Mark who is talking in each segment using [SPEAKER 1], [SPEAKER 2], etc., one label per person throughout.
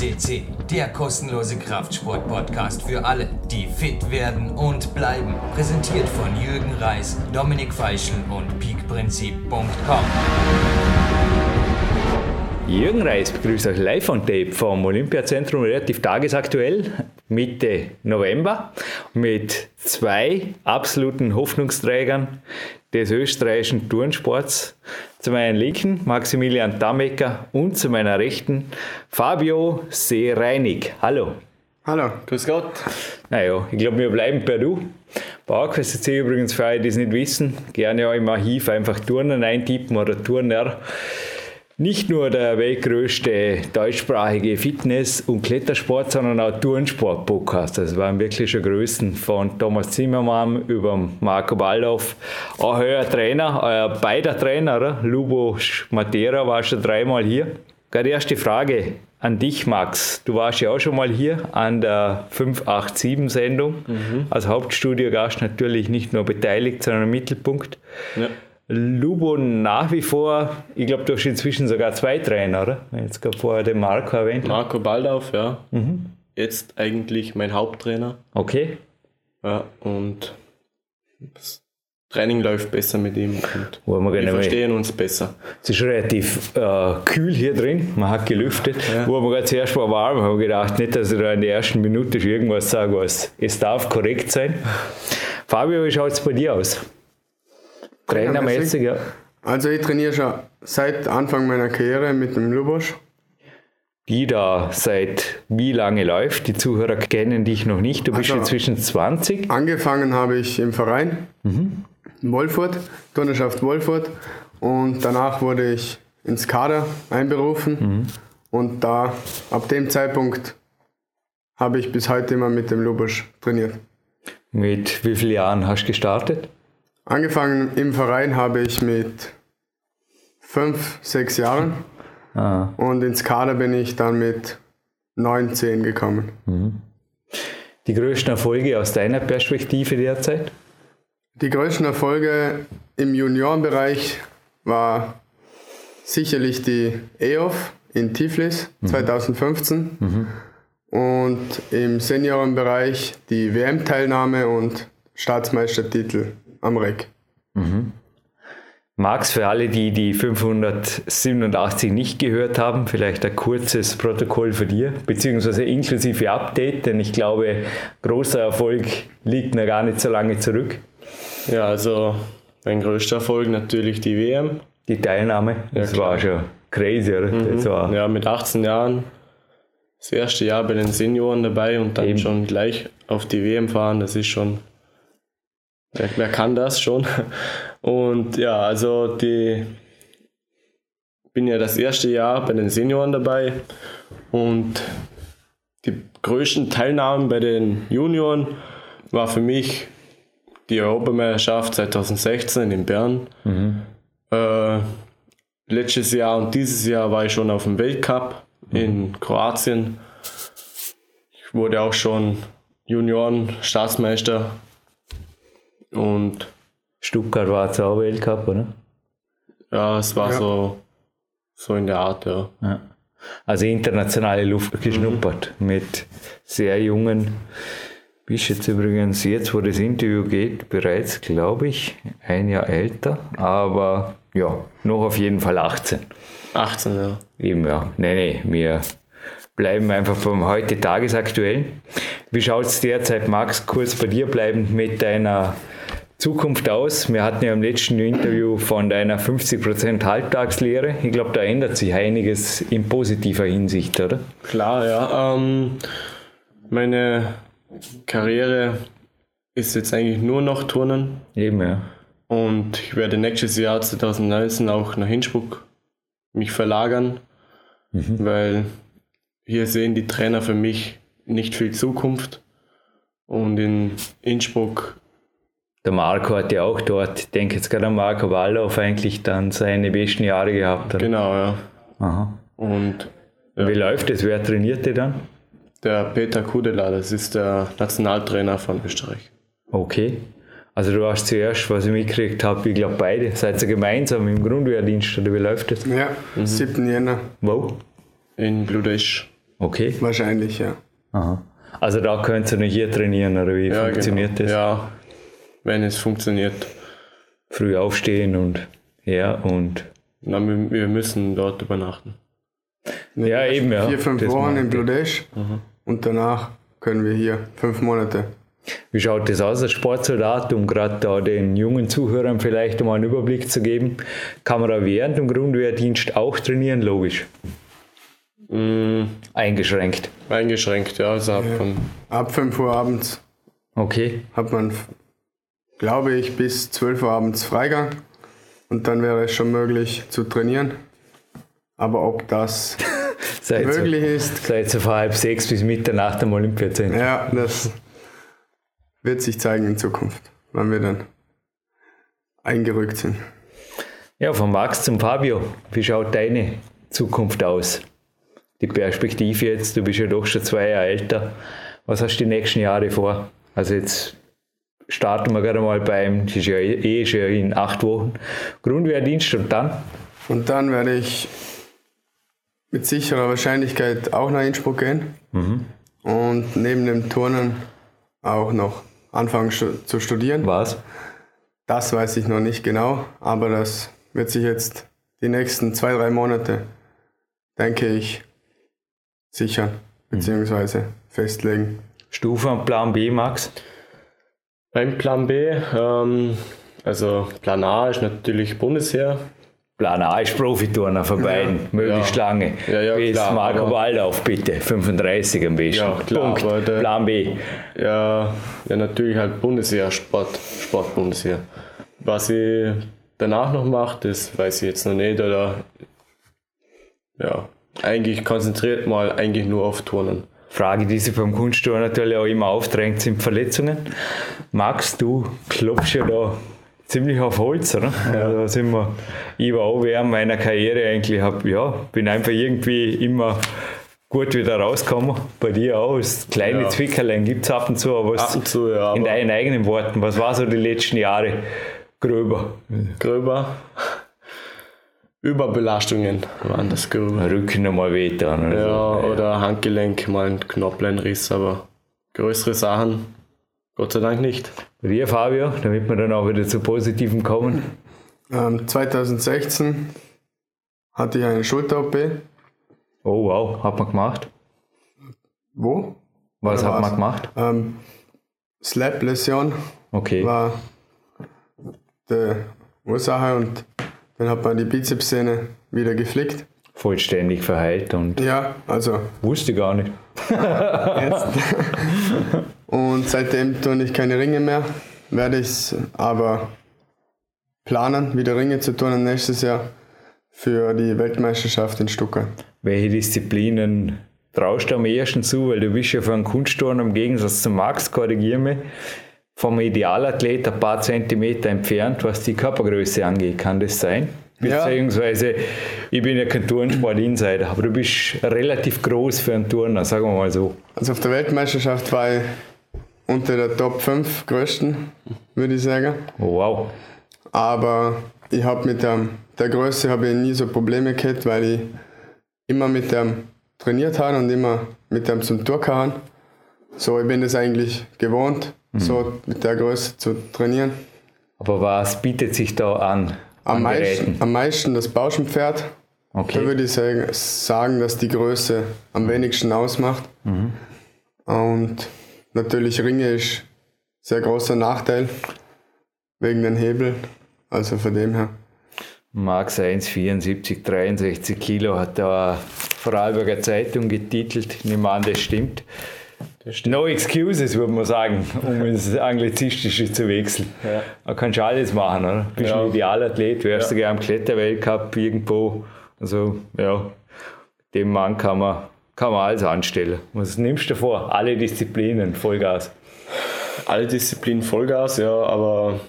[SPEAKER 1] CC, der kostenlose Kraftsport-Podcast für alle, die fit werden und bleiben. Präsentiert von Jürgen Reis, Dominik Feischl und peakprinzip.com.
[SPEAKER 2] Jürgen Reis begrüßt euch live on tape vom Olympiazentrum relativ tagesaktuell Mitte November mit zwei absoluten Hoffnungsträgern des österreichischen Turnsports. Zu meinen Linken Maximilian Damecker und zu meiner Rechten Fabio Seereinig. Hallo.
[SPEAKER 3] Hallo, grüß Gott.
[SPEAKER 2] Naja, ich glaube, wir bleiben per Du. PowerQuest C übrigens, für alle, die es nicht wissen, gerne auch im Archiv einfach Turnen eintippen oder Turner nicht nur der weltgrößte deutschsprachige Fitness- und Klettersport, sondern auch Turnsport-Podcast. Das waren wirklich schon Größen von Thomas Zimmermann über Marco Baldauf. Auch euer Trainer, euer beider Trainer? Lubo Matera war schon dreimal hier. Gerade erste Frage an dich, Max. Du warst ja auch schon mal hier an der 587-Sendung. Mhm. Als Hauptstudiogast natürlich nicht nur beteiligt, sondern im Mittelpunkt. Ja. Lubo nach wie vor, ich glaube, du hast inzwischen sogar zwei Trainer, oder? Jetzt gerade vorher den Marco erwähnt.
[SPEAKER 3] Marco Baldauf, ja. Mhm. Jetzt eigentlich mein Haupttrainer.
[SPEAKER 2] Okay.
[SPEAKER 3] Ja, und das Training läuft besser mit ihm und
[SPEAKER 2] wir,
[SPEAKER 3] wir verstehen uns besser.
[SPEAKER 2] Es ist relativ äh, kühl hier drin, man hat gelüftet. Ja. Wo wir gerade zuerst mal warm haben, gedacht, nicht, dass ich da in der ersten Minute irgendwas sage, was es darf korrekt sein. Fabio, wie schaut es bei dir aus? Trainermäßig, ja.
[SPEAKER 4] Also ich trainiere schon seit Anfang meiner Karriere mit dem Lubosch.
[SPEAKER 2] Die da seit wie lange läuft? Die Zuhörer kennen dich noch nicht. Du bist also, inzwischen 20.
[SPEAKER 4] Angefangen habe ich im Verein mhm. in Wolfurt, Turnerschaft Wolfurt. Und danach wurde ich ins Kader einberufen. Mhm. Und da, ab dem Zeitpunkt, habe ich bis heute immer mit dem Lubosch trainiert.
[SPEAKER 2] Mit wie vielen Jahren hast du gestartet?
[SPEAKER 4] Angefangen im Verein habe ich mit fünf, sechs Jahren. Ah. Und ins Kader bin ich dann mit neun, zehn gekommen. Mhm.
[SPEAKER 2] Die größten Erfolge aus deiner Perspektive derzeit?
[SPEAKER 4] Die größten Erfolge im Juniorenbereich war sicherlich die EOF in Tiflis mhm. 2015 mhm. und im Seniorenbereich die WM-Teilnahme und Staatsmeistertitel am Reck. Mhm.
[SPEAKER 2] Max, für alle, die die 587 nicht gehört haben, vielleicht ein kurzes Protokoll für dir, beziehungsweise inklusive Update, denn ich glaube, großer Erfolg liegt noch gar nicht so lange zurück.
[SPEAKER 3] Ja, also mein größter Erfolg natürlich die WM.
[SPEAKER 2] Die Teilnahme, das klar. war schon crazy, oder?
[SPEAKER 3] Mhm. War ja, mit 18 Jahren das erste Jahr bei den Senioren dabei und dann Eben. schon gleich auf die WM fahren, das ist schon Wer, wer kann das schon? Und ja, also die bin ja das erste Jahr bei den Senioren dabei und die größten Teilnahmen bei den Junioren war für mich die Europameisterschaft 2016 in Bern. Mhm. Äh, letztes Jahr und dieses Jahr war ich schon auf dem Weltcup mhm. in Kroatien. Ich wurde auch schon Junioren-Staatsmeister und
[SPEAKER 2] Stuttgart war jetzt auch Weltcup, oder?
[SPEAKER 3] Ja, es war ja. so, so in der Art, ja. ja.
[SPEAKER 2] Also internationale Luft geschnuppert mhm. mit sehr jungen. Bist jetzt übrigens, jetzt wo das Interview geht, bereits, glaube ich, ein Jahr älter, aber ja, noch auf jeden Fall 18.
[SPEAKER 3] 18, ja.
[SPEAKER 2] Eben, ja. Nee, nee, wir bleiben einfach vom heute tagesaktuell. Wie schaut es derzeit, Max, kurz bei dir bleiben mit deiner Zukunft aus? Wir hatten ja im letzten Interview von deiner 50% Halbtagslehre. Ich glaube, da ändert sich einiges in positiver Hinsicht, oder?
[SPEAKER 3] Klar, ja. Ähm, meine Karriere ist jetzt eigentlich nur noch Turnen.
[SPEAKER 2] Eben, ja.
[SPEAKER 3] Und ich werde nächstes Jahr 2019 auch nach Innsbruck mich verlagern, mhm. weil hier sehen die Trainer für mich nicht viel Zukunft. Und in Innsbruck
[SPEAKER 2] der Marco hat ja auch dort, ich denke jetzt gerade an Marco Waldorf, eigentlich dann seine besten Jahre gehabt.
[SPEAKER 3] Oder? Genau, ja. Aha. Und
[SPEAKER 2] ja. wie läuft es? Wer trainiert dir dann?
[SPEAKER 3] Der Peter Kudela, das ist der Nationaltrainer von Österreich.
[SPEAKER 2] Okay. Also du hast zuerst, was ich mitgekriegt habe, ich glaube beide, seid ihr gemeinsam im Grundwehrdienst oder wie läuft das?
[SPEAKER 4] Ja, mhm. 7. Jänner.
[SPEAKER 3] Wo? In Bludesch.
[SPEAKER 2] Okay.
[SPEAKER 4] Wahrscheinlich, ja.
[SPEAKER 2] Aha. Also da könnt ihr nicht hier trainieren, oder wie
[SPEAKER 3] Ja,
[SPEAKER 2] funktioniert
[SPEAKER 3] genau.
[SPEAKER 2] das?
[SPEAKER 3] Ja, wenn es funktioniert.
[SPEAKER 2] Früh aufstehen und ja und
[SPEAKER 3] Na, wir, wir müssen dort übernachten.
[SPEAKER 2] ja eben ja.
[SPEAKER 4] Vier, fünf
[SPEAKER 2] das
[SPEAKER 4] Wochen in
[SPEAKER 2] ja.
[SPEAKER 4] Bludesch und danach können wir hier fünf Monate.
[SPEAKER 2] Wie schaut das aus als Sportsoldat, um gerade da den jungen Zuhörern vielleicht mal einen Überblick zu geben? Kann man da während dem Grundwehrdienst auch trainieren? Logisch.
[SPEAKER 3] Mm,
[SPEAKER 2] Eingeschränkt.
[SPEAKER 3] eingeschränkt, ja, also ab von
[SPEAKER 4] Ab 5 Uhr abends
[SPEAKER 2] Okay.
[SPEAKER 4] hat man, glaube ich, bis 12 Uhr abends Freigang und dann wäre es schon möglich zu trainieren. Aber ob das möglich
[SPEAKER 2] so,
[SPEAKER 4] ist,
[SPEAKER 2] seid so von halb sechs bis Mitternacht am Olympiazentrum.
[SPEAKER 4] ja, das wird sich zeigen in Zukunft, wann wir dann eingerückt sind.
[SPEAKER 2] Ja, von Max zum Fabio. Wie schaut deine Zukunft aus? Die Perspektive jetzt, du bist ja doch schon zwei Jahre älter. Was hast du die nächsten Jahre vor? Also jetzt starten wir gerade mal beim, das ist ja eh schon in acht Wochen, Grundwehrdienst und dann?
[SPEAKER 4] Und dann werde ich mit sicherer Wahrscheinlichkeit auch nach Innsbruck gehen und neben dem Turnen auch noch anfangen zu studieren.
[SPEAKER 2] Was?
[SPEAKER 4] Das weiß ich noch nicht genau, aber das wird sich jetzt die nächsten zwei, drei Monate, denke ich, sichern bzw. festlegen.
[SPEAKER 2] Stufe und Plan B, Max?
[SPEAKER 3] Beim Plan B, ähm, also Plan A ist natürlich Bundesheer.
[SPEAKER 2] Plan A ist Profiturner von beiden, möglichst
[SPEAKER 3] Ja.
[SPEAKER 2] lange.
[SPEAKER 3] Ja, ja,
[SPEAKER 2] Bis
[SPEAKER 3] klar,
[SPEAKER 2] Marco Waldorf, bitte. 35 am besten.
[SPEAKER 3] Ja, klar,
[SPEAKER 2] Punkt.
[SPEAKER 3] der-
[SPEAKER 2] Plan B.
[SPEAKER 3] Ja, ja, natürlich halt Bundesheer, Sport, Sportbundesheer. Was ich danach noch mache, das weiß ich jetzt noch nicht. Oder ja, eigentlich konzentriert mal eigentlich nur auf Turnen.
[SPEAKER 2] Frage, die sich beim Kunstturnen natürlich auch immer aufdrängt, sind Verletzungen. Max, du klopfst ja da ziemlich auf Holz, oder? Ja. Da sind wir, ich war auch während meiner Karriere eigentlich, hab, ja, bin einfach irgendwie immer gut wieder rausgekommen. Bei dir auch. Das kleine
[SPEAKER 3] Ja.
[SPEAKER 2] Zwickerlein gibt es ab und zu, aber
[SPEAKER 3] Ab und zu, ja,
[SPEAKER 2] in
[SPEAKER 3] aber-
[SPEAKER 2] deinen eigenen Worten, was war so die letzten Jahre gröber?
[SPEAKER 3] Gröber. Überbelastungen waren das gröber.
[SPEAKER 2] Rücken einmal wehtan oder
[SPEAKER 3] Ja, oder Handgelenk, mal ein Knopfleinriss, aber größere Sachen Gott sei Dank nicht.
[SPEAKER 2] Dir, Fabio, damit wir dann auch wieder zu Positiven kommen.
[SPEAKER 4] Ähm, 2016 hatte ich eine Schulter-OP.
[SPEAKER 2] Oh wow, hat man gemacht.
[SPEAKER 4] Wo?
[SPEAKER 2] Was
[SPEAKER 4] Oder
[SPEAKER 2] hat man
[SPEAKER 4] was?
[SPEAKER 2] gemacht?
[SPEAKER 4] Ähm, Slap-Läsion
[SPEAKER 2] Okay.
[SPEAKER 4] war die Ursache und dann hat man die Bizepssehne wieder geflickt.
[SPEAKER 2] Vollständig verheilt und
[SPEAKER 4] Ja, also
[SPEAKER 2] wusste gar nicht.
[SPEAKER 4] jetzt. und seitdem tue ich keine Ringe mehr, werde ich es aber planen, wieder Ringe zu tun nächstes Jahr für die Weltmeisterschaft in Stuttgart.
[SPEAKER 2] Welche Disziplinen traust du am ehesten zu? Weil du bist ja für einen Kunstturner im Gegensatz zu Max, korrigiere mich, vom Idealathlet ein paar Zentimeter entfernt, was die Körpergröße angeht. Kann das sein?
[SPEAKER 4] Ja.
[SPEAKER 2] Beziehungsweise, ich bin ja kein Turnsport-Insider, aber du bist relativ groß für einen Turner, sagen wir mal so.
[SPEAKER 4] Also auf der Weltmeisterschaft war ich unter der Top 5 größten, würde ich sagen.
[SPEAKER 2] Wow.
[SPEAKER 4] Aber ich habe mit der, der Größe habe ich nie so Probleme gehabt, weil ich immer mit dem trainiert habe und immer mit dem zum Tour kann. So, ich bin das eigentlich gewohnt, so mit der Größe zu trainieren.
[SPEAKER 2] Aber was bietet sich da an?
[SPEAKER 4] Am
[SPEAKER 2] an
[SPEAKER 4] meisten, am meisten das Bauschenpferd. Da
[SPEAKER 2] Okay.
[SPEAKER 4] würde ich sagen, dass die Größe am wenigsten ausmacht. Und natürlich Ringe ist sehr großer Nachteil wegen den Hebeln. Also von dem her.
[SPEAKER 2] Max 1,74, 63 Kilo hat da Vorarlberger Zeitung getitelt. Ich nehme an, das stimmt. No excuses, würde man sagen, um ins Anglizistische zu wechseln.
[SPEAKER 3] Ja.
[SPEAKER 2] Da kannst du alles machen, oder? Bist
[SPEAKER 3] Ja.
[SPEAKER 2] ein Idealathlet, wärst
[SPEAKER 3] Ja.
[SPEAKER 2] sogar am Kletterweltcup irgendwo. Also, ja, dem Mann kann man, kann man alles anstellen. Was nimmst du vor? Alle Disziplinen, Vollgas.
[SPEAKER 3] Alle Disziplinen Vollgas, ja, aber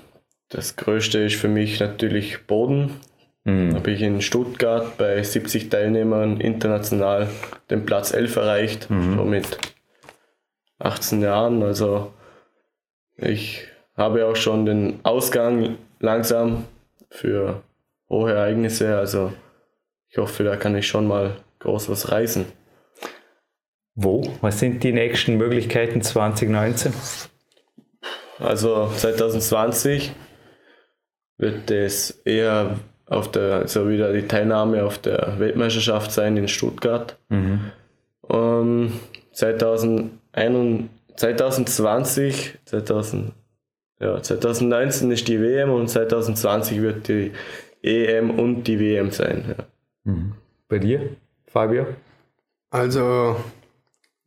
[SPEAKER 3] das Größte ist für mich natürlich Boden.
[SPEAKER 2] Mhm.
[SPEAKER 3] Habe ich in Stuttgart bei 70 Teilnehmern international den Platz 11 erreicht,
[SPEAKER 2] Mhm.
[SPEAKER 3] schon mit 18 Jahren. Also ich habe auch schon den Ausgang langsam für hohe Ereignisse. Also ich hoffe, da kann ich schon mal groß was reißen.
[SPEAKER 2] Wo? Was sind die nächsten Möglichkeiten 2019?
[SPEAKER 3] Also 2020 wird es eher auf der, also wieder die Teilnahme auf der Weltmeisterschaft sein in Stuttgart. Mhm. Um, 2021, 2020, 2000, ja, 2019 ist die WM und 2020 wird die EM und die WM sein. Ja.
[SPEAKER 2] Mhm. Bei dir, Fabio?
[SPEAKER 4] Also,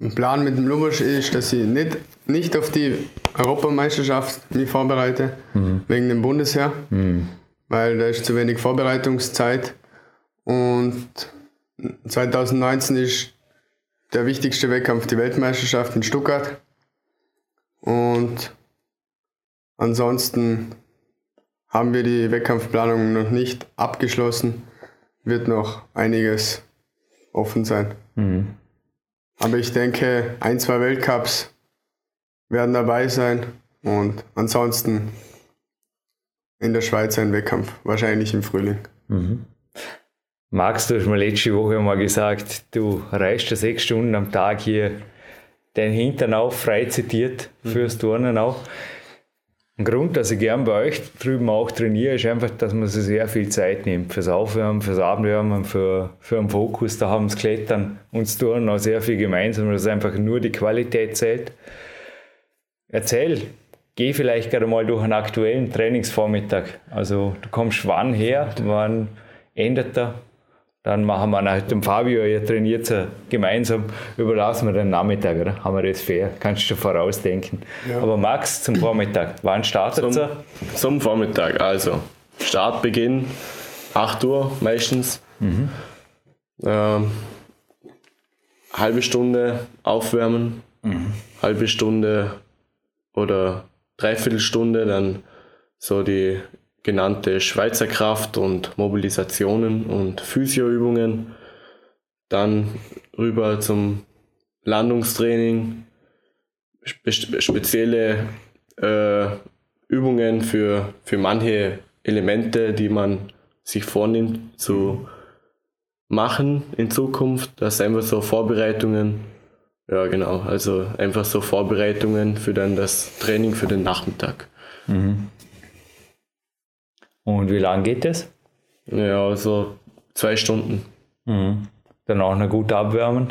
[SPEAKER 4] ein Plan mit dem Lubosch ist, dass ich nicht, nicht auf die Europameisterschaft mich vorbereite, mhm. wegen dem Bundesheer, mhm. weil da ist zu wenig Vorbereitungszeit. Und 2019 ist der wichtigste Wettkampf die Weltmeisterschaft in Stuttgart. Und ansonsten haben wir die Wettkampfplanung noch nicht abgeschlossen. Wird noch einiges offen sein. Mhm. Aber ich denke, ein, zwei Weltcups werden dabei sein und ansonsten in der Schweiz ein Wettkampf, wahrscheinlich im Frühling. Mhm.
[SPEAKER 2] Max, du hast mir letzte Woche mal gesagt, du reist ja sechs Stunden am Tag hier den Hintern auf, frei zitiert, mhm. fürs Turnen auch. Ein Grund, dass ich gern bei euch drüben auch trainiere, ist einfach, dass man sich sehr viel Zeit nimmt fürs Aufwärmen, fürs Abwärmen, für, für einen Fokus. Da haben das Klettern und das Turnen auch sehr viel gemeinsam, dass einfach nur die Qualität zählt. Erzähl, geh vielleicht gerade mal durch einen aktuellen Trainingsvormittag. Also du kommst wann her, wann endet er? Dann machen wir nach dem Fabio, ihr trainiert ja gemeinsam, überlassen wir den Nachmittag, oder? Haben wir das fair? Kannst du vorausdenken. Ja. Aber Max, zum Vormittag, wann startet
[SPEAKER 3] zum, er? Zum Vormittag, also Startbeginn 8 Uhr meistens. Mhm. Ähm, halbe Stunde aufwärmen, mhm. halbe Stunde oder Dreiviertelstunde dann so die genannte Schweizer Kraft und Mobilisationen und Physioübungen. Dann rüber zum Landungstraining, spe spezielle äh, Übungen für, für manche Elemente, die man sich vornimmt zu machen in Zukunft. Das sind einfach so Vorbereitungen. Ja, genau. Also einfach so Vorbereitungen für dann das Training für den Nachmittag. Mhm.
[SPEAKER 2] Und wie lange geht das?
[SPEAKER 3] Ja, so zwei Stunden.
[SPEAKER 2] Mhm. Dann auch noch gut abwärmen?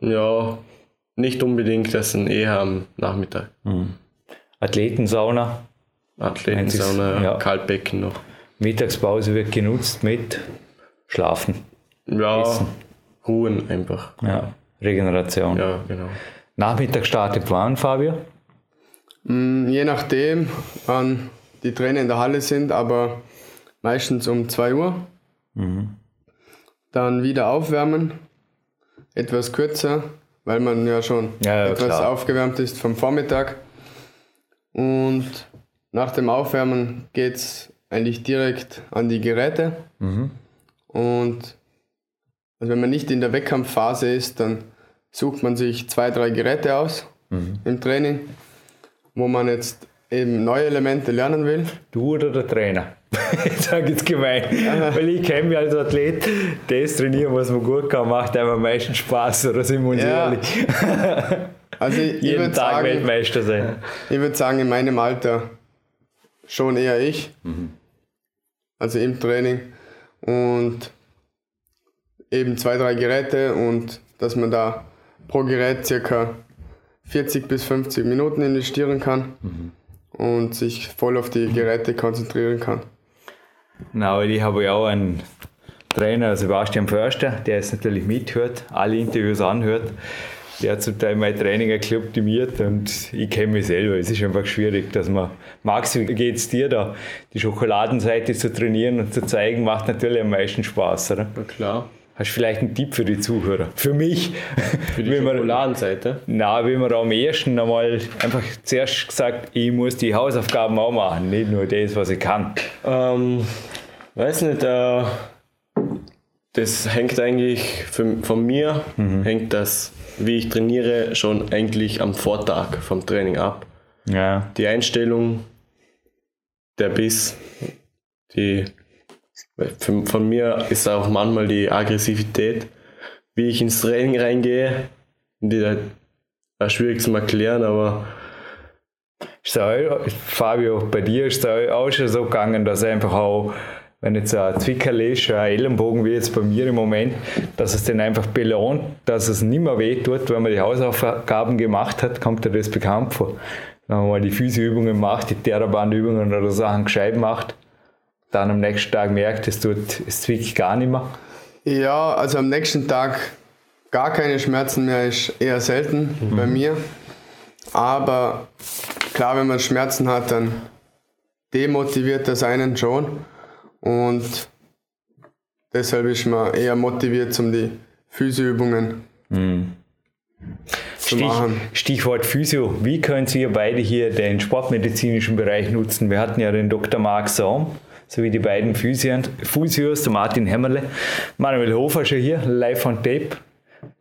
[SPEAKER 3] Ja, nicht unbedingt, das sind eher am Nachmittag.
[SPEAKER 2] Mhm. Athletensauna?
[SPEAKER 3] Athletensauna, ja. Kaltbecken noch.
[SPEAKER 2] Mittagspause wird genutzt mit Schlafen.
[SPEAKER 3] Ja, Essen. ruhen einfach.
[SPEAKER 2] Ja, Regeneration.
[SPEAKER 3] Ja, genau.
[SPEAKER 2] Nachmittag startet wann, Fabio?
[SPEAKER 4] Mm, je nachdem, wann die Trainer in der Halle sind, aber meistens um 2 Uhr. Mhm. Dann wieder aufwärmen, etwas kürzer, weil man ja schon ja, ja, etwas klar. aufgewärmt ist vom Vormittag. Und nach dem Aufwärmen geht es eigentlich direkt an die Geräte. Mhm. Und also wenn man nicht in der Wettkampfphase ist, dann sucht man sich zwei, drei Geräte aus mhm. im Training, wo man jetzt eben neue Elemente lernen will.
[SPEAKER 2] Du oder der Trainer? ich sage jetzt gemein, weil ich kenne mich als Athlet, das Trainieren, was man gut kann, macht einem am meisten Spaß, oder sind wir uns ja. ehrlich?
[SPEAKER 4] also ich, Jeden
[SPEAKER 2] ich Tag sagen, Weltmeister sein.
[SPEAKER 4] Ich würde sagen, in meinem Alter schon eher ich, mhm. also im Training und eben zwei, drei Geräte und dass man da pro Gerät circa 40 bis 50 Minuten investieren kann. Mhm und sich voll auf die Geräte konzentrieren kann.
[SPEAKER 2] Na, ich habe ja auch einen Trainer, Sebastian Förster, der es natürlich mithört, alle Interviews anhört. Der hat zum Teil mein Training ein bisschen optimiert und ich kenne mich selber. Es ist einfach schwierig, dass man. Max, wie geht es dir da? Die Schokoladenseite zu trainieren und zu zeigen, macht natürlich am meisten Spaß, oder?
[SPEAKER 3] Na klar.
[SPEAKER 2] Hast du vielleicht einen Tipp für die Zuhörer? Für mich?
[SPEAKER 3] Für die Schokoladenseite?
[SPEAKER 2] Na, wie man am ersten einmal einfach zuerst gesagt, ich muss die Hausaufgaben auch machen, nicht nur das, was ich kann.
[SPEAKER 3] Ähm, weiß nicht, äh, das hängt eigentlich für, von mir, mhm. hängt das, wie ich trainiere, schon eigentlich am Vortag vom Training ab. Ja. Die Einstellung, der Biss, die von mir ist auch manchmal die Aggressivität, wie ich ins Training reingehe, die halt schwierig zu erklären, aber
[SPEAKER 2] Fabio, bei dir ist es auch schon so gegangen, dass einfach auch, wenn jetzt ein Zwickerl ist, ein Ellenbogen wie jetzt bei mir im Moment, dass es dann einfach belohnt, dass es nicht mehr weh tut, wenn man die Hausaufgaben gemacht hat, kommt dir das bekannt vor. Wenn man mal die Physioübungen macht, die Therabandübungen oder Sachen gescheit macht, dann am nächsten Tag merkt, es tut, es zwickt gar nicht mehr.
[SPEAKER 4] Ja, also am nächsten Tag gar keine Schmerzen mehr ist eher selten mhm. bei mir. Aber klar, wenn man Schmerzen hat, dann demotiviert das einen schon. Und deshalb ist man eher motiviert, um die Physioübungen mhm. zu Stich, machen.
[SPEAKER 2] Stichwort Physio. Wie können Sie beide hier den sportmedizinischen Bereich nutzen? Wir hatten ja den Dr. Marc Saum sowie die beiden Physios, der Martin Hämmerle, Manuel Hofer schon hier, live on tape.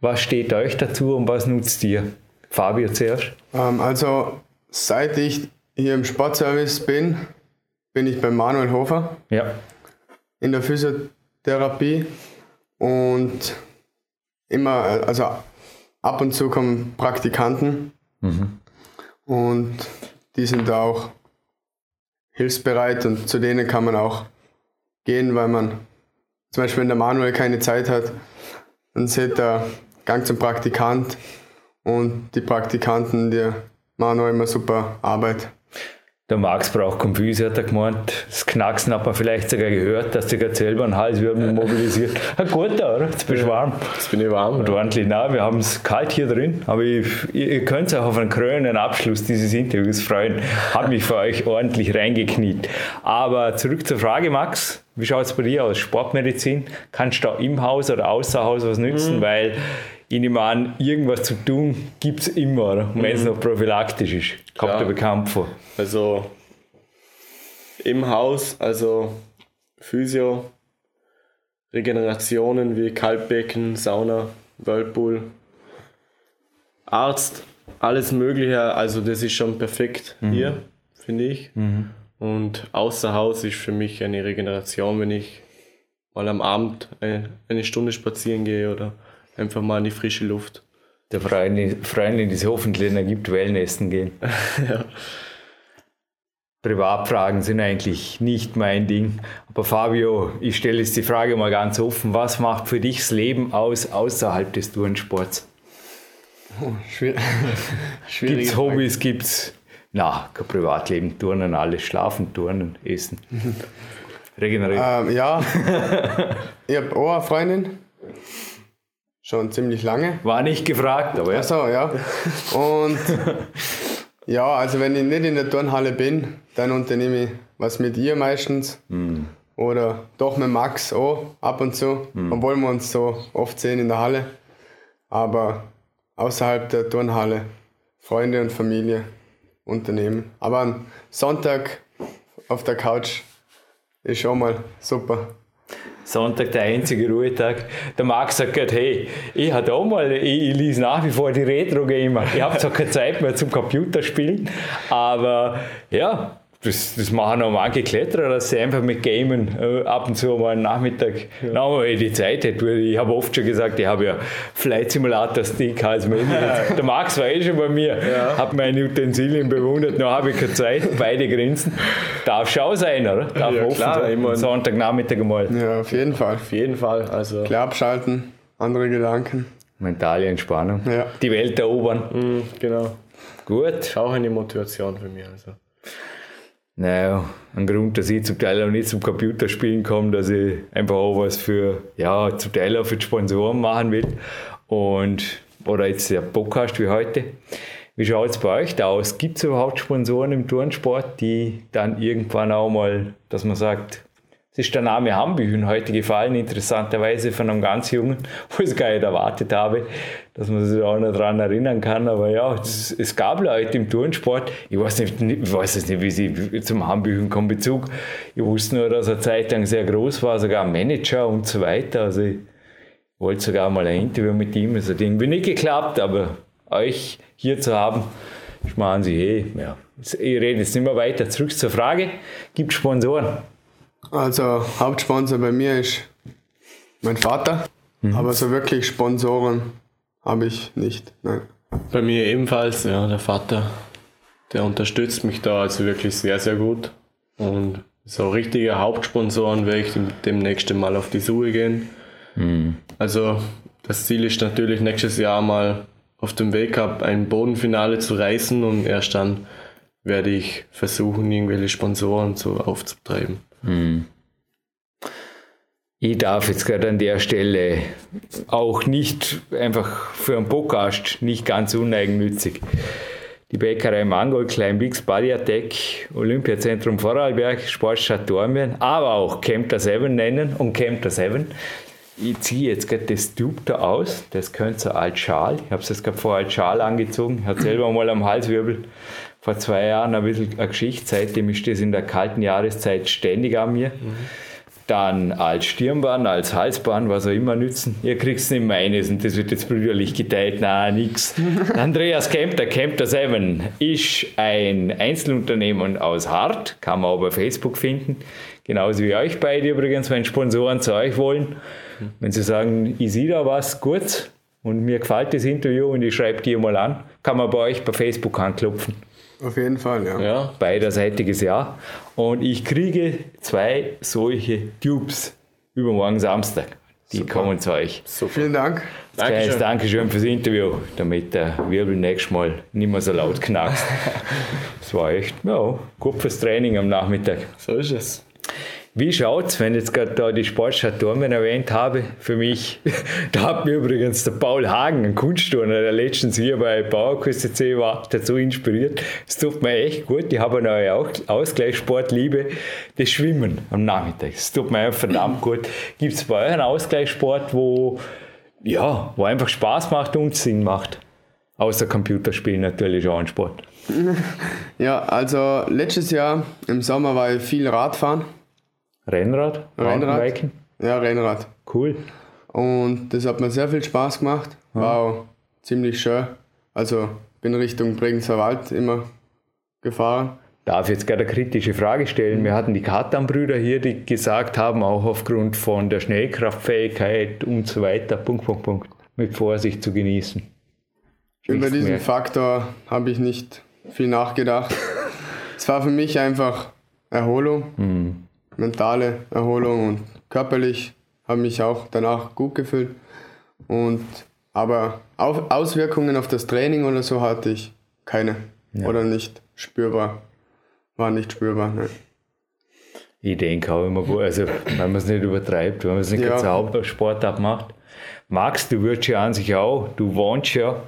[SPEAKER 2] Was steht euch dazu und was nutzt ihr? Fabio zuerst.
[SPEAKER 4] Ähm, also, seit ich hier im Sportservice bin, bin ich bei Manuel Hofer.
[SPEAKER 2] Ja.
[SPEAKER 4] In der Physiotherapie und immer, also ab und zu kommen Praktikanten mhm. und die sind auch hilfsbereit und zu denen kann man auch gehen, weil man zum Beispiel, wenn der Manuel keine Zeit hat, dann sieht er Gang zum Praktikant und die Praktikanten, die machen auch immer super Arbeit.
[SPEAKER 2] Der Max braucht Konfuse, hat er gemeint. Das Knacksen hat man vielleicht sogar gehört, dass der gerade selber einen Halswirbel mobilisiert. Ein guter, oder? Jetzt bist du warm.
[SPEAKER 3] Jetzt bin ich warm.
[SPEAKER 2] Und ja. ordentlich. Nein, wir haben es kalt hier drin, aber ich, ihr könnt auch auf einen krönenden Abschluss dieses Interviews freuen. Hat mich für euch ordentlich reingekniet. Aber zurück zur Frage, Max. Wie schaut es bei dir aus? Sportmedizin? Kannst du da im Haus oder außer Haus was nützen? Mhm. Weil ich nehme an, irgendwas zu tun gibt es immer, wenn es mhm. noch prophylaktisch ist. Kommt der bekannt vor.
[SPEAKER 3] Also im Haus, also Physio, Regenerationen wie Kaltbecken, Sauna, Whirlpool, Arzt, alles Mögliche. Also das ist schon perfekt mhm. hier, finde ich. Mhm. Und außer Haus ist für mich eine Regeneration, wenn ich mal am Abend eine, eine Stunde spazieren gehe oder einfach mal in die frische Luft.
[SPEAKER 2] Der Freundin, Freundin die es hoffentlich gibt, Wellnessen gehen. ja. Privatfragen sind eigentlich nicht mein Ding. Aber Fabio, ich stelle jetzt die Frage mal ganz offen. Was macht für dich das Leben aus außerhalb des Turnsports? Oh, schwierig. Gibt es Hobbys? Gibt es, na, kein Privatleben, Turnen, alles, schlafen, Turnen, Essen.
[SPEAKER 4] Regenerieren. Ähm, ja, ich habe auch eine Freundin, schon ziemlich lange.
[SPEAKER 2] War nicht gefragt, aber
[SPEAKER 4] ja. Achso, ja. Und ja, also wenn ich nicht in der Turnhalle bin, dann unternehme ich was mit ihr meistens. Mm. Oder doch mit Max auch ab und zu, mm. obwohl wir uns so oft sehen in der Halle. Aber außerhalb der Turnhalle Freunde und Familie unternehmen. Aber ein Sonntag auf der Couch ist schon mal super.
[SPEAKER 2] Sonntag der einzige Ruhetag. Der Max sagt gerade, hey, ich hatte auch mal, ich, ich lese nach wie vor die Retro-Gamer. Ich habe zwar keine Zeit mehr zum Computerspielen, aber ja, das, das machen auch manche Kletterer, dass sie einfach mit Gamen äh, ab und zu mal einen Nachmittag, ja. na, die Zeit hätte. Ich habe oft schon gesagt, ich habe ja Flight Simulator Stick als Der Max war eh schon bei mir, ja. hat meine Utensilien bewundert, noch habe ich keine Zeit, beide grinsen. Darf schon sein, oder? Darf ja, offen klar, sein. Sonntagnachmittag mal.
[SPEAKER 4] Ja, auf jeden Fall.
[SPEAKER 3] Auf jeden Fall. Also.
[SPEAKER 4] Klar abschalten, andere Gedanken.
[SPEAKER 2] Mentale Entspannung. Ja. Die Welt erobern.
[SPEAKER 3] Mhm, genau. Gut. Auch eine Motivation für mich. Also.
[SPEAKER 2] Naja, ein Grund, dass ich zum Teil auch nicht zum Computerspielen komme, dass ich einfach auch was für, ja, zum Teil auch für die Sponsoren machen will. Und, oder jetzt der Podcast wie heute. Wie schaut es bei euch da aus? Gibt es überhaupt Sponsoren im Turnsport, die dann irgendwann auch mal, dass man sagt, es ist der Name Hambüchen heute gefallen, interessanterweise von einem ganz Jungen, wo ich es gar nicht erwartet habe, dass man sich auch noch daran erinnern kann. Aber ja, es, es gab Leute im Turnsport, ich weiß, nicht, ich weiß es nicht, wie sie zum Hambüchen kommen Bezug. Ich wusste nur, dass er Zeit lang sehr groß war, sogar Manager und so weiter. Also ich wollte sogar mal ein Interview mit ihm. Es hat irgendwie nicht geklappt, aber euch hier zu haben, schmarrn sie, hey, ja, ich rede jetzt nicht mehr weiter. Zurück zur Frage, gibt Sponsoren?
[SPEAKER 4] Also Hauptsponsor bei mir ist mein Vater, mhm. aber so wirklich Sponsoren habe ich nicht. Nein.
[SPEAKER 3] Bei mir ebenfalls, ja, der Vater, der unterstützt mich da also wirklich sehr, sehr gut. Und so richtige Hauptsponsoren werde ich demnächst mal auf die Suche gehen. Mhm. Also das Ziel ist natürlich nächstes Jahr mal auf dem Weltcup ein Bodenfinale zu reißen und erst dann werde ich versuchen, irgendwelche Sponsoren so aufzutreiben.
[SPEAKER 2] Ich darf jetzt gerade an der Stelle auch nicht einfach für einen Podcast nicht ganz uneigennützig. Die Bäckerei Mangold, Kleinbix, Body Attack, Olympiazentrum Vorarlberg, Sportstadt Dormien, aber auch Camper 7 nennen und Camper 7. Ich ziehe jetzt gerade das Tube da aus, das könnte so als Schal. Ich habe es jetzt gerade vorher als Schal angezogen, hat selber mal am Halswirbel vor zwei Jahren ein bisschen eine Geschichte, seitdem ist das in der kalten Jahreszeit ständig an mir. Mhm dann als Stirnband, als Halsband, was auch immer nützen. Ihr kriegt es nicht meines und das wird jetzt brüderlich geteilt. Na, nix. Andreas Kempter, Kempter 7, ist ein Einzelunternehmen aus Hart, kann man auch bei Facebook finden. Genauso wie euch beide übrigens, wenn Sponsoren zu euch wollen. Wenn sie sagen, ich sehe da was gut und mir gefällt das Interview und ich schreibe dir mal an, kann man bei euch bei Facebook anklopfen.
[SPEAKER 4] Auf jeden Fall, ja.
[SPEAKER 2] ja. Beiderseitiges Jahr. Und ich kriege zwei solche Tubes übermorgen Samstag. Die Super. kommen zu euch.
[SPEAKER 4] So, vielen Dank.
[SPEAKER 2] Dankeschön. Dankeschön fürs Interview, damit der Wirbel nächstes Mal nicht mehr so laut knackst. Das war echt ja, gut fürs Training am Nachmittag.
[SPEAKER 3] So ist es.
[SPEAKER 2] Wie schaut's, wenn ich jetzt gerade da die Sportstadt Dormen erwähnt habe? Für mich, da hat mir übrigens der Paul Hagen, ein Kunstturner, der letztens hier bei Bauerküste war, dazu inspiriert. Es tut mir echt gut. Ich habe eine neue Ausgleichssportliebe, das Schwimmen am Nachmittag. Es tut mir verdammt gut. Gibt es bei euch einen Ausgleichssport, wo, ja, wo einfach Spaß macht und Sinn macht? Außer Computerspielen natürlich auch ein Sport.
[SPEAKER 4] Ja, also letztes Jahr im Sommer war ich viel Radfahren
[SPEAKER 2] Rennrad?
[SPEAKER 4] Rennrad. Ja, Rennrad.
[SPEAKER 2] Cool.
[SPEAKER 4] Und das hat mir sehr viel Spaß gemacht. War auch ziemlich schön. Also bin Richtung Bregenzer Wald immer gefahren.
[SPEAKER 2] Darf jetzt gerade eine kritische Frage stellen. Wir hatten die Katan-Brüder hier, die gesagt haben, auch aufgrund von der Schnellkraftfähigkeit und so weiter, Punkt, Punkt, Punkt, mit Vorsicht zu genießen.
[SPEAKER 4] Über diesen mehr. Faktor habe ich nicht viel nachgedacht. es war für mich einfach Erholung. Mhm mentale Erholung und körperlich habe mich auch danach gut gefühlt. Und, aber Auswirkungen auf das Training oder so hatte ich keine ja. oder nicht spürbar. War nicht spürbar. Nein.
[SPEAKER 2] Ich denke auch immer gut, also wenn man es nicht übertreibt, wenn man es nicht ja. als Hauptsportart macht. Magst du würdest ja an sich auch, du wohnst ja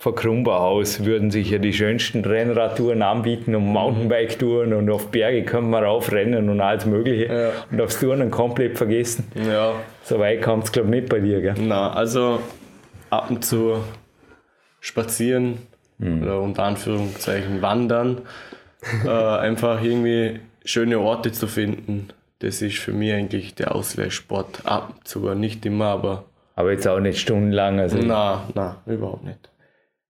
[SPEAKER 2] von Krumbauhaus würden sich ja die schönsten Rennradtouren anbieten und Mountainbike-Touren und auf Berge können wir raufrennen und alles Mögliche. Ja. Und aufs Touren komplett vergessen.
[SPEAKER 3] Ja.
[SPEAKER 2] So weit kommt es, glaube ich, nicht bei dir, gell?
[SPEAKER 3] Na, also ab und zu spazieren mhm. oder unter Anführungszeichen wandern. äh, einfach irgendwie schöne Orte zu finden. Das ist für mich eigentlich der Ausgleichssport. Ab und zu, nicht immer, aber.
[SPEAKER 2] Aber jetzt auch nicht stundenlang. Also
[SPEAKER 3] na, na, überhaupt nicht.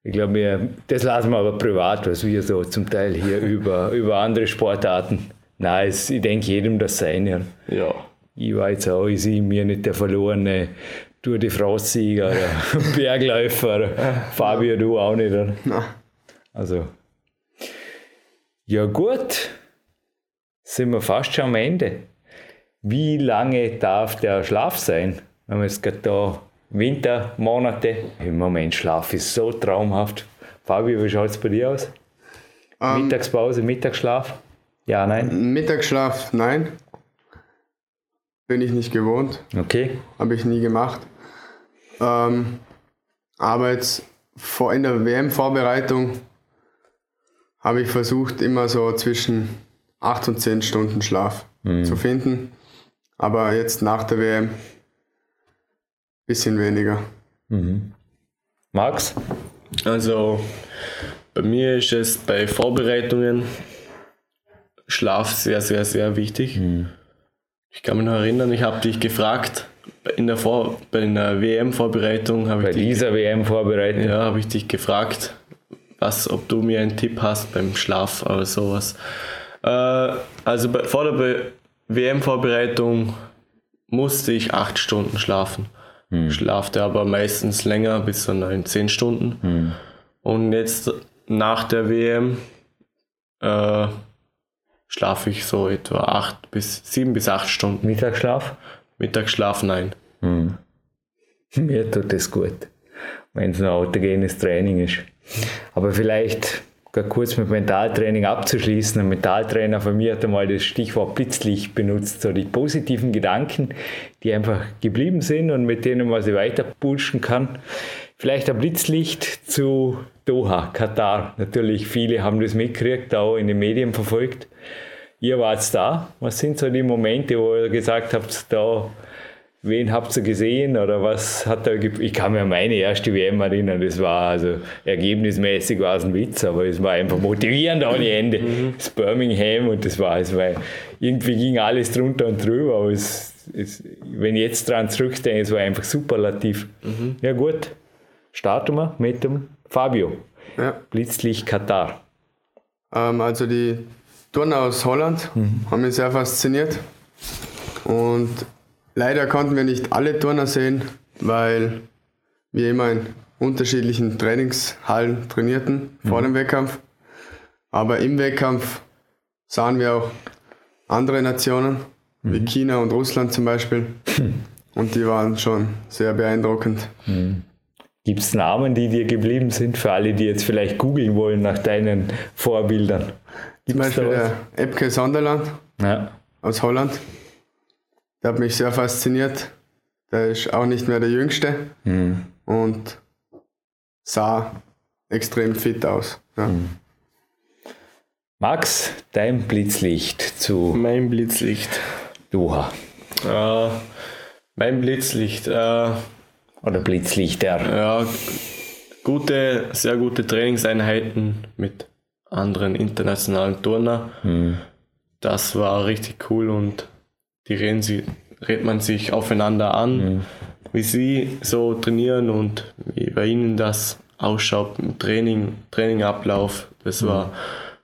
[SPEAKER 2] Ich glaube, wir, das lassen wir aber privat, was wir so zum Teil hier über, über andere Sportarten. Nein, es, ich denke jedem das Seine.
[SPEAKER 3] Ja.
[SPEAKER 2] Ich war jetzt auch, ich sehe mir nicht der verlorene Tour de France-Sieger oder Bergläufer. Fabio, du auch nicht, oder?
[SPEAKER 4] Nein.
[SPEAKER 2] Also, ja gut, sind wir fast schon am Ende. Wie lange darf der Schlaf sein? Wenn wir jetzt gerade da Wintermonate. Im Moment schlafe ich so traumhaft. Fabio, wie schaut es bei dir aus? Ähm, Mittagspause, Mittagsschlaf? Ja, nein?
[SPEAKER 4] Mittagsschlaf, nein. Bin ich nicht gewohnt.
[SPEAKER 2] Okay.
[SPEAKER 4] Habe ich nie gemacht. Ähm, aber jetzt vor, in der WM-Vorbereitung habe ich versucht, immer so zwischen 8 und 10 Stunden Schlaf mhm. zu finden. Aber jetzt nach der WM Bisschen weniger.
[SPEAKER 2] Mhm. Max?
[SPEAKER 3] Also bei mir ist es bei Vorbereitungen Schlaf sehr, sehr, sehr wichtig. Mhm. Ich kann mich noch erinnern, ich habe dich gefragt, in der, Vor bei der WM-Vorbereitung habe
[SPEAKER 2] ich dieser WM-Vorbereitung?
[SPEAKER 3] Ja, habe ich dich gefragt, was, ob du mir einen Tipp hast beim Schlaf oder sowas. Äh, also bei, vor der WM-Vorbereitung musste ich acht Stunden schlafen. Hm. schlafe aber meistens länger, bis zu neun, zehn Stunden. Hm. Und jetzt nach der WM äh, schlafe ich so etwa acht bis sieben bis acht Stunden.
[SPEAKER 2] Mittagsschlaf?
[SPEAKER 3] Mittagsschlaf, nein. Hm.
[SPEAKER 2] Mir tut das gut, wenn es ein autogenes Training ist. Aber vielleicht kurz mit Mentaltraining abzuschließen. Ein Mentaltrainer von mir hat einmal das Stichwort Blitzlicht benutzt, so die positiven Gedanken, die einfach geblieben sind und mit denen man sie weiter pushen kann. Vielleicht ein Blitzlicht zu Doha, Katar. Natürlich, viele haben das mitgekriegt, auch in den Medien verfolgt. Ihr wart da. Was sind so die Momente, wo ihr gesagt habt, da Wen habt ihr gesehen oder was hat da Ich kann mir an meine erste WM erinnern, das war also ergebnismäßig war es ein Witz, aber es war einfach motivierend ohne Ende. Mhm. Das Birmingham und das war es, weil irgendwie ging alles drunter und drüber, aber es, es, wenn ich jetzt dran zurückdenke, es war einfach superlativ. Mhm. Ja gut, starten wir mit dem Fabio. Ja. Blitzlicht Katar.
[SPEAKER 4] Ähm, also die Touren aus Holland mhm. haben mich sehr fasziniert und Leider konnten wir nicht alle Turner sehen, weil wir immer in unterschiedlichen Trainingshallen trainierten vor mhm. dem Wettkampf. Aber im Wettkampf sahen wir auch andere Nationen, mhm. wie China und Russland zum Beispiel. Und die waren schon sehr beeindruckend.
[SPEAKER 2] Mhm. Gibt es Namen, die dir geblieben sind, für alle, die jetzt vielleicht googeln wollen nach deinen Vorbildern?
[SPEAKER 4] Gibt's zum Beispiel der Epke Sonderland ja. aus Holland. Der hat mich sehr fasziniert. Der ist auch nicht mehr der Jüngste mhm. und sah extrem fit aus. Ja. Mhm.
[SPEAKER 2] Max, dein Blitzlicht zu.
[SPEAKER 3] Mein Blitzlicht.
[SPEAKER 2] Doha.
[SPEAKER 3] Äh, mein Blitzlicht. Äh,
[SPEAKER 2] Oder Blitzlichter.
[SPEAKER 3] Ja, gute, sehr gute Trainingseinheiten mit anderen internationalen Turner. Mhm. Das war richtig cool und die reden sie, redet man sich aufeinander an, mhm. wie sie so trainieren und wie bei ihnen das ausschaut im Training, Trainingablauf. Das mhm. war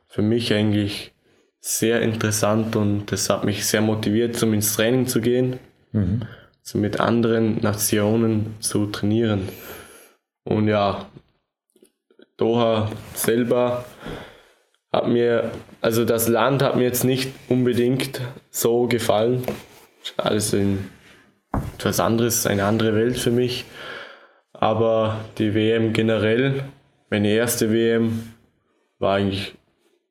[SPEAKER 3] für mich eigentlich sehr interessant und das hat mich sehr motiviert, um ins Training zu gehen, mhm. so mit anderen Nationen zu trainieren. Und ja, Doha selber hat mir, also das Land hat mir jetzt nicht unbedingt so gefallen. Alles in etwas anderes, eine andere Welt für mich. Aber die WM generell, meine erste WM, war eigentlich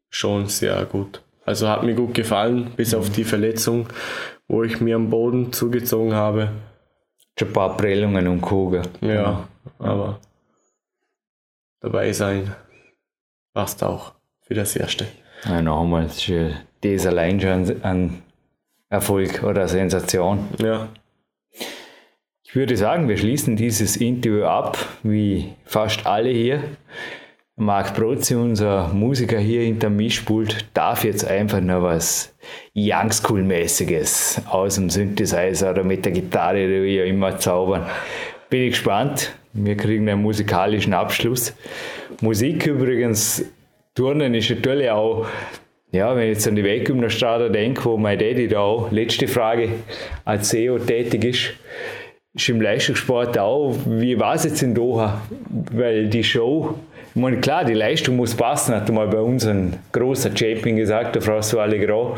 [SPEAKER 3] schon sehr gut. Also hat mir gut gefallen, bis auf die Verletzung, wo ich mir am Boden zugezogen habe.
[SPEAKER 2] Schon ein paar Prellungen und Kugeln.
[SPEAKER 3] Ja, aber dabei sein passt auch für das Erste.
[SPEAKER 2] Ja, nochmal, das ist allein schon ein Erfolg oder Sensation.
[SPEAKER 3] Ja.
[SPEAKER 2] Ich würde sagen, wir schließen dieses Interview ab, wie fast alle hier. Marc Prozi, unser Musiker hier hinter Mischpult, darf jetzt einfach noch was Young School-mäßiges aus dem Synthesizer oder mit der Gitarre oder wie auch immer zaubern. Bin ich gespannt. Wir kriegen einen musikalischen Abschluss. Musik übrigens Turnen ist natürlich auch, ja, wenn ich jetzt an die Weggymnastrada denke, wo mein Daddy da auch, letzte Frage, als CEO tätig ist, ist im Leistungssport auch, wie war es jetzt in Doha? Weil die Show, ich meine, klar, die Leistung muss passen, hat mal bei uns ein großer Champion gesagt, der François Allegro.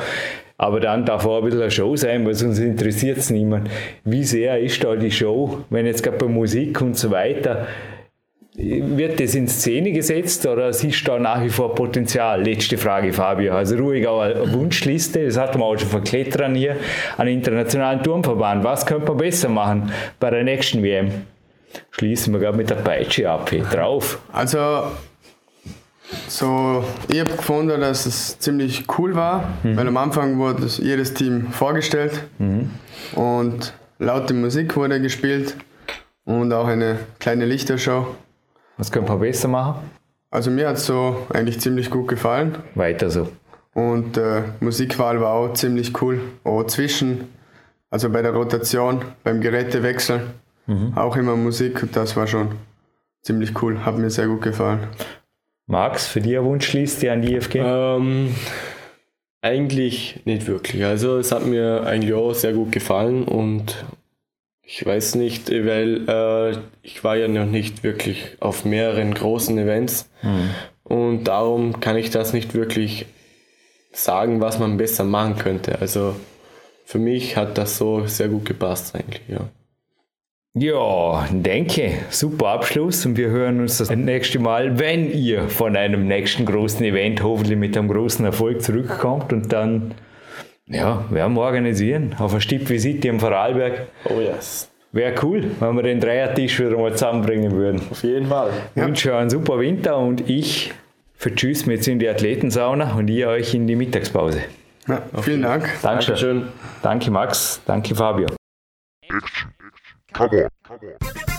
[SPEAKER 2] Aber dann darf auch ein bisschen eine Show sein, weil sonst interessiert es niemand. Wie sehr ist da die Show, wenn jetzt gerade bei Musik und so weiter, wird das in Szene gesetzt oder siehst du da nach wie vor Potenzial? Letzte Frage, Fabio. Also ruhig auch eine Wunschliste, das hatten wir auch schon von Klettern hier, an internationalen Turmverband. Was könnte man besser machen bei der nächsten WM? Schließen wir gerade mit der Peitsche ab. Hey, drauf.
[SPEAKER 4] Also, so, ich habe gefunden, dass es ziemlich cool war, mhm. weil am Anfang wurde jedes Team vorgestellt mhm. und laute Musik wurde gespielt und auch eine kleine Lichtershow.
[SPEAKER 2] Was können wir besser machen?
[SPEAKER 4] Also mir hat es so eigentlich ziemlich gut gefallen.
[SPEAKER 2] Weiter so.
[SPEAKER 4] Und äh, Musikwahl war auch ziemlich cool. Auch zwischen, also bei der Rotation, beim Gerätewechsel, mhm. auch immer Musik. Das war schon ziemlich cool. Hat mir sehr gut gefallen.
[SPEAKER 2] Max, für dich ein Wunschliste an die IFG?
[SPEAKER 3] Ähm, eigentlich nicht wirklich. Also es hat mir eigentlich auch sehr gut gefallen und Ich weiß nicht, weil äh, ich war ja noch nicht wirklich auf mehreren großen Events mhm. und darum kann ich das nicht wirklich sagen, was man besser machen könnte. Also für mich hat das so sehr gut gepasst eigentlich, ja.
[SPEAKER 2] Ja, denke, super Abschluss und wir hören uns das nächste Mal, wenn ihr von einem nächsten großen Event hoffentlich mit einem großen Erfolg zurückkommt und dann ja, werden wir organisieren. Auf eine Stippvisite im Vorarlberg.
[SPEAKER 3] Oh yes.
[SPEAKER 2] Wäre cool, wenn wir den Dreiertisch wieder mal zusammenbringen würden.
[SPEAKER 3] Auf jeden Fall.
[SPEAKER 2] Ich ja. wünsche euch einen super Winter und ich vertschüss mir jetzt in die Athletensauna und ihr euch in die Mittagspause.
[SPEAKER 4] Ja, vielen Dank.
[SPEAKER 2] Dankeschön. Dankeschön. Danke Max, danke Fabio. Action. Come on. Come on.